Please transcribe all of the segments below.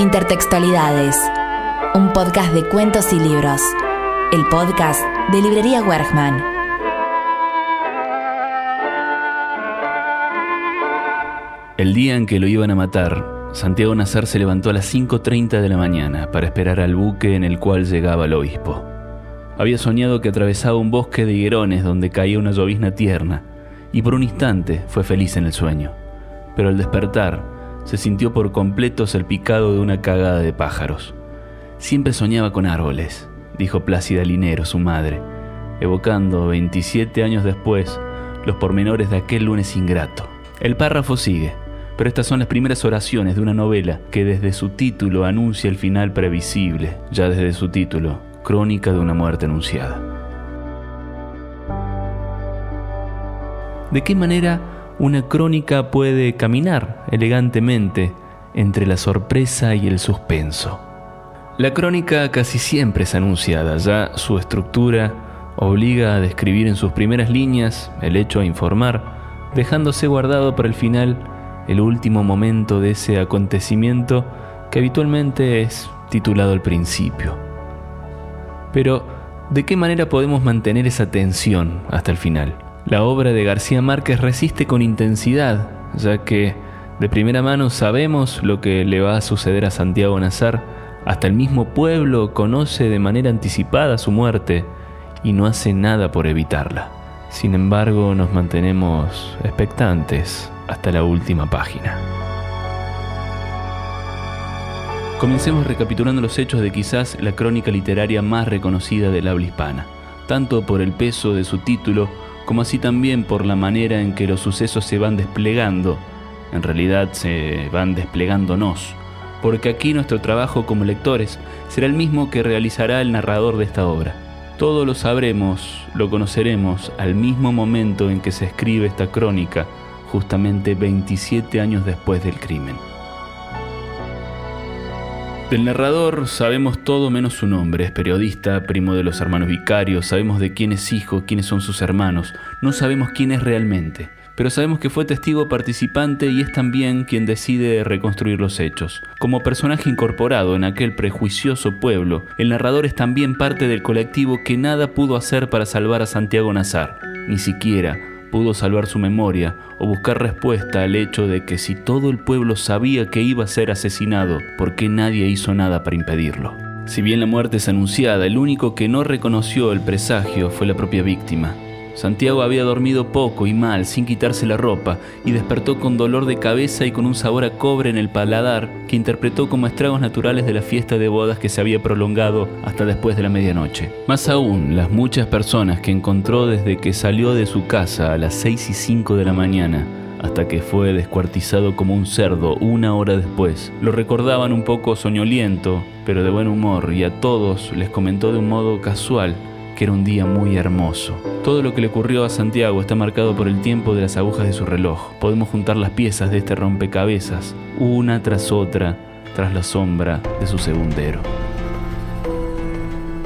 Intertextualidades, un podcast de cuentos y libros. El podcast de Librería Wergman. El día en que lo iban a matar, Santiago Nazar se levantó a las 5.30 de la mañana para esperar al buque en el cual llegaba el obispo. Había soñado que atravesaba un bosque de higuerones donde caía una llovizna tierna, y por un instante fue feliz en el sueño. Pero al despertar, se sintió por completo salpicado de una cagada de pájaros. Siempre soñaba con árboles, dijo Plácida Linero, su madre, evocando 27 años después los pormenores de aquel lunes ingrato. El párrafo sigue, pero estas son las primeras oraciones de una novela que desde su título anuncia el final previsible, ya desde su título, Crónica de una muerte anunciada. ¿De qué manera una crónica puede caminar elegantemente entre la sorpresa y el suspenso? La crónica casi siempre es anunciada, ya su estructura obliga a describir en sus primeras líneas el hecho a informar, dejándose guardado para el final el último momento de ese acontecimiento que habitualmente es titulado al principio. Pero, ¿de qué manera podemos mantener esa tensión hasta el final? La obra de García Márquez resiste con intensidad, ya que de primera mano sabemos lo que le va a suceder a Santiago Nazar, hasta el mismo pueblo conoce de manera anticipada su muerte y no hace nada por evitarla. Sin embargo, nos mantenemos expectantes hasta la última página. Comencemos recapitulando los hechos de quizás la crónica literaria más reconocida del habla hispana, tanto por el peso de su título como así también por la manera en que los sucesos se van desplegando, en realidad se van desplegándonos, porque aquí nuestro trabajo como lectores será el mismo que realizará el narrador de esta obra. Todo lo sabremos, lo conoceremos al mismo momento en que se escribe esta crónica, justamente 27 años después del crimen. Del narrador sabemos todo menos su nombre. Es periodista, primo de los hermanos vicarios, sabemos de quién es hijo, quiénes son sus hermanos. No sabemos quién es realmente, pero sabemos que fue testigo participante y es también quien decide reconstruir los hechos. Como personaje incorporado en aquel prejuicioso pueblo, el narrador es también parte del colectivo que nada pudo hacer para salvar a Santiago Nazar, ni siquiera pudo salvar su memoria o buscar respuesta al hecho de que si todo el pueblo sabía que iba a ser asesinado, ¿por qué nadie hizo nada para impedirlo? Si bien la muerte es anunciada, el único que no reconoció el presagio fue la propia víctima. Santiago había dormido poco y mal, sin quitarse la ropa, y despertó con dolor de cabeza y con un sabor a cobre en el paladar que interpretó como estragos naturales de la fiesta de bodas que se había prolongado hasta después de la medianoche. Más aún, las muchas personas que encontró desde que salió de su casa a las 6 y 5 de la mañana hasta que fue descuartizado como un cerdo una hora después. Lo recordaban un poco soñoliento, pero de buen humor, y a todos les comentó de un modo casual que era un día muy hermoso. Todo lo que le ocurrió a Santiago está marcado por el tiempo de las agujas de su reloj. Podemos juntar las piezas de este rompecabezas, una tras otra, tras la sombra de su segundero.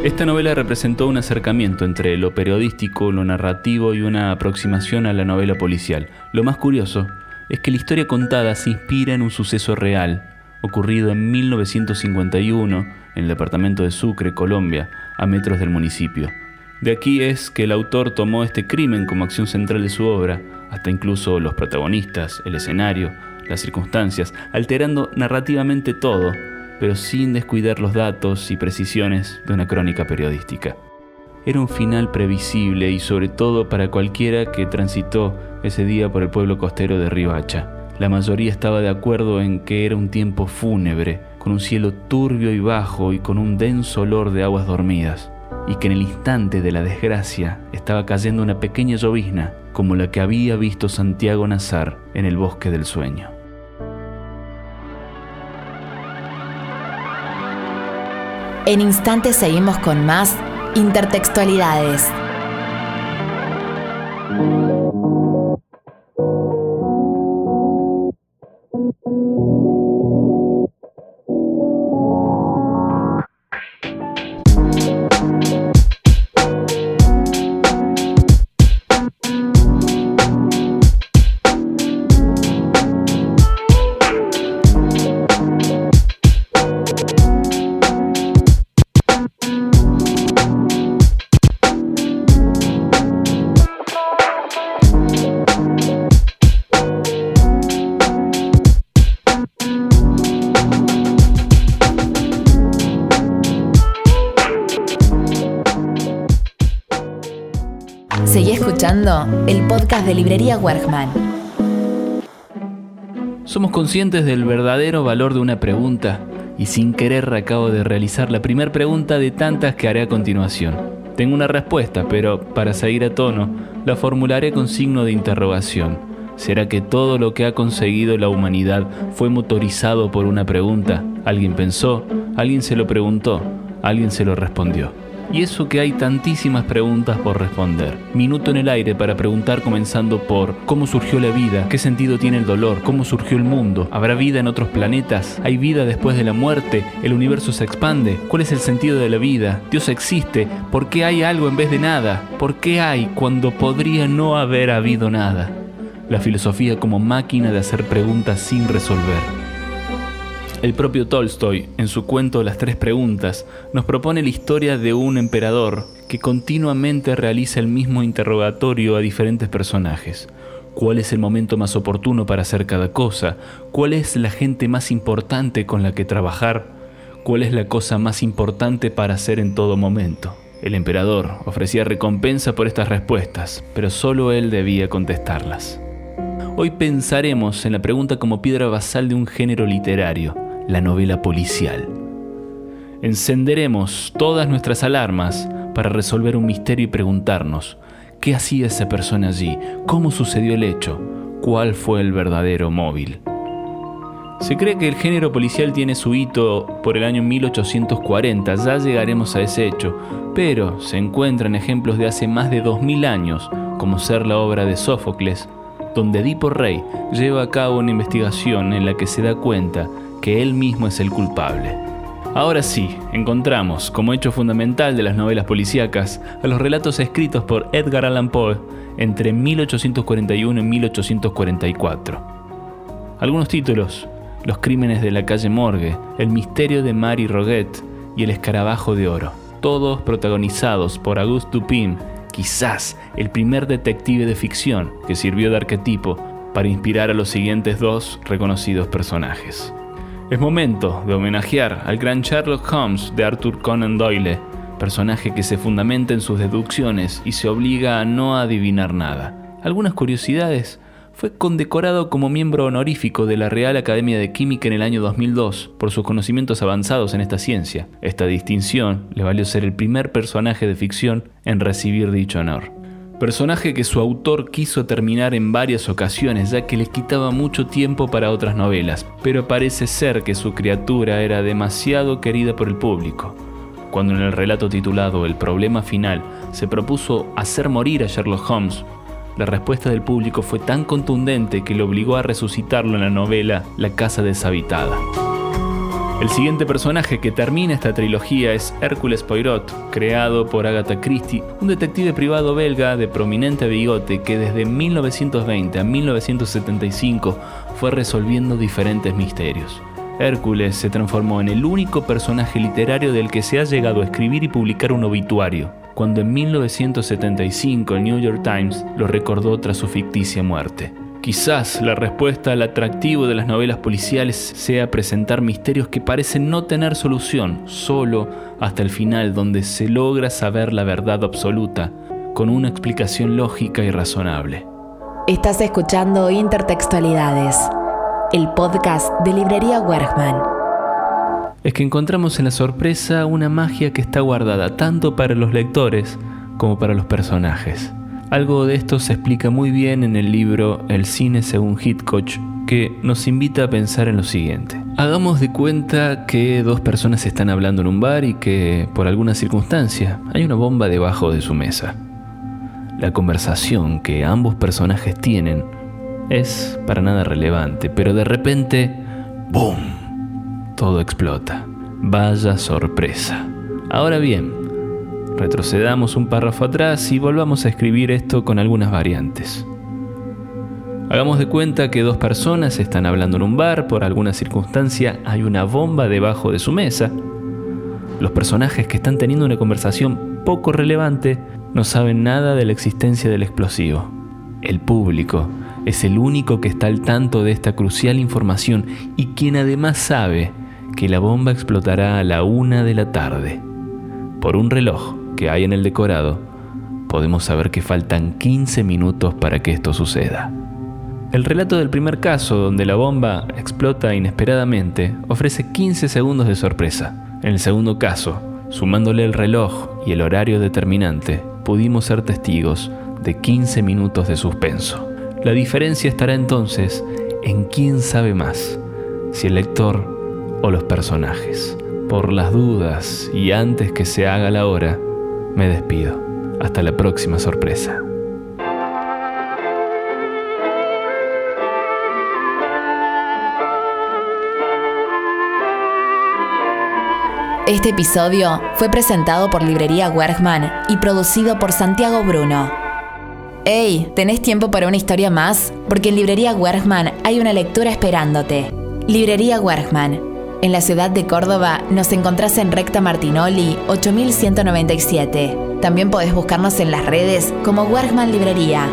Esta novela representó un acercamiento entre lo periodístico, lo narrativo y una aproximación a la novela policial. Lo más curioso es que la historia contada se inspira en un suceso real, ocurrido en 1951 en el departamento de Sucre, Colombia, a metros del municipio. De aquí es que el autor tomó este crimen como acción central de su obra, hasta incluso los protagonistas, el escenario, las circunstancias, alterando narrativamente todo, pero sin descuidar los datos y precisiones de una crónica periodística. Era un final previsible y sobre todo para cualquiera que transitó ese día por el pueblo costero de Ribacha. La mayoría estaba de acuerdo en que era un tiempo fúnebre, con un cielo turbio y bajo y con un denso olor de aguas dormidas y que en el instante de la desgracia estaba cayendo una pequeña llovizna como la que había visto Santiago Nazar en el bosque del sueño. En instantes seguimos con más intertextualidades. Escuchando el podcast de Librería Werkman. Somos conscientes del verdadero valor de una pregunta y sin querer acabo de realizar la primera pregunta de tantas que haré a continuación. Tengo una respuesta, pero para seguir a tono, la formularé con signo de interrogación. ¿Será que todo lo que ha conseguido la humanidad fue motorizado por una pregunta? ¿Alguien pensó? ¿Alguien se lo preguntó? ¿Alguien se lo respondió? Y eso que hay tantísimas preguntas por responder. Minuto en el aire para preguntar comenzando por ¿cómo surgió la vida? ¿Qué sentido tiene el dolor? ¿Cómo surgió el mundo? ¿Habrá vida en otros planetas? ¿Hay vida después de la muerte? ¿El universo se expande? ¿Cuál es el sentido de la vida? ¿Dios existe? ¿Por qué hay algo en vez de nada? ¿Por qué hay cuando podría no haber habido nada? La filosofía como máquina de hacer preguntas sin resolver. El propio Tolstoy, en su cuento Las tres preguntas, nos propone la historia de un emperador que continuamente realiza el mismo interrogatorio a diferentes personajes. ¿Cuál es el momento más oportuno para hacer cada cosa? ¿Cuál es la gente más importante con la que trabajar? ¿Cuál es la cosa más importante para hacer en todo momento? El emperador ofrecía recompensa por estas respuestas, pero solo él debía contestarlas. Hoy pensaremos en la pregunta como piedra basal de un género literario, la novela policial. Encenderemos todas nuestras alarmas para resolver un misterio y preguntarnos, ¿qué hacía esa persona allí? ¿Cómo sucedió el hecho? ¿Cuál fue el verdadero móvil? Se cree que el género policial tiene su hito por el año 1840, ya llegaremos a ese hecho, pero se encuentran ejemplos de hace más de 2000 años, como ser la obra de Sófocles, donde Edipo Rey lleva a cabo una investigación en la que se da cuenta que él mismo es el culpable. Ahora sí, encontramos como hecho fundamental de las novelas policíacas a los relatos escritos por Edgar Allan Poe entre 1841 y 1844. Algunos títulos, Los crímenes de la calle Morgue, El misterio de Mary Roget y El escarabajo de oro, todos protagonizados por Auguste Dupin, quizás el primer detective de ficción que sirvió de arquetipo para inspirar a los siguientes dos reconocidos personajes. Es momento de homenajear al gran Sherlock Holmes de Arthur Conan Doyle, personaje que se fundamenta en sus deducciones y se obliga a no adivinar nada. Algunas curiosidades. Fue condecorado como miembro honorífico de la Real Academia de Química en el año 2002 por sus conocimientos avanzados en esta ciencia. Esta distinción le valió ser el primer personaje de ficción en recibir dicho honor personaje que su autor quiso terminar en varias ocasiones ya que le quitaba mucho tiempo para otras novelas, pero parece ser que su criatura era demasiado querida por el público. Cuando en el relato titulado El problema final se propuso hacer morir a Sherlock Holmes, la respuesta del público fue tan contundente que le obligó a resucitarlo en la novela La casa deshabitada. El siguiente personaje que termina esta trilogía es Hércules Poirot, creado por Agatha Christie, un detective privado belga de prominente bigote que desde 1920 a 1975 fue resolviendo diferentes misterios. Hércules se transformó en el único personaje literario del que se ha llegado a escribir y publicar un obituario, cuando en 1975 el New York Times lo recordó tras su ficticia muerte. Quizás la respuesta al atractivo de las novelas policiales sea presentar misterios que parecen no tener solución, solo hasta el final donde se logra saber la verdad absoluta, con una explicación lógica y razonable. Estás escuchando Intertextualidades, el podcast de Librería Wergman. Es que encontramos en la sorpresa una magia que está guardada tanto para los lectores como para los personajes. Algo de esto se explica muy bien en el libro El cine según Hitchcock, que nos invita a pensar en lo siguiente. Hagamos de cuenta que dos personas están hablando en un bar y que, por alguna circunstancia, hay una bomba debajo de su mesa. La conversación que ambos personajes tienen es para nada relevante, pero de repente, ¡boom! Todo explota. Vaya sorpresa. Ahora bien, Retrocedamos un párrafo atrás y volvamos a escribir esto con algunas variantes. Hagamos de cuenta que dos personas están hablando en un bar, por alguna circunstancia hay una bomba debajo de su mesa. Los personajes que están teniendo una conversación poco relevante no saben nada de la existencia del explosivo. El público es el único que está al tanto de esta crucial información y quien además sabe que la bomba explotará a la una de la tarde por un reloj que hay en el decorado podemos saber que faltan 15 minutos para que esto suceda. El relato del primer caso, donde la bomba explota inesperadamente, ofrece 15 segundos de sorpresa. En el segundo caso, sumándole el reloj y el horario determinante, pudimos ser testigos de 15 minutos de suspenso. La diferencia estará entonces en quién sabe más, si el lector o los personajes. Por las dudas y antes que se haga la hora, me despido. Hasta la próxima sorpresa. Este episodio fue presentado por Librería Wergman y producido por Santiago Bruno. ¡Hey! ¿Tenés tiempo para una historia más? Porque en Librería Wergman hay una lectura esperándote. Librería Wergman. En la ciudad de Córdoba nos encontrás en Recta Martinoli 8197. También podés buscarnos en las redes como Wergman Librería.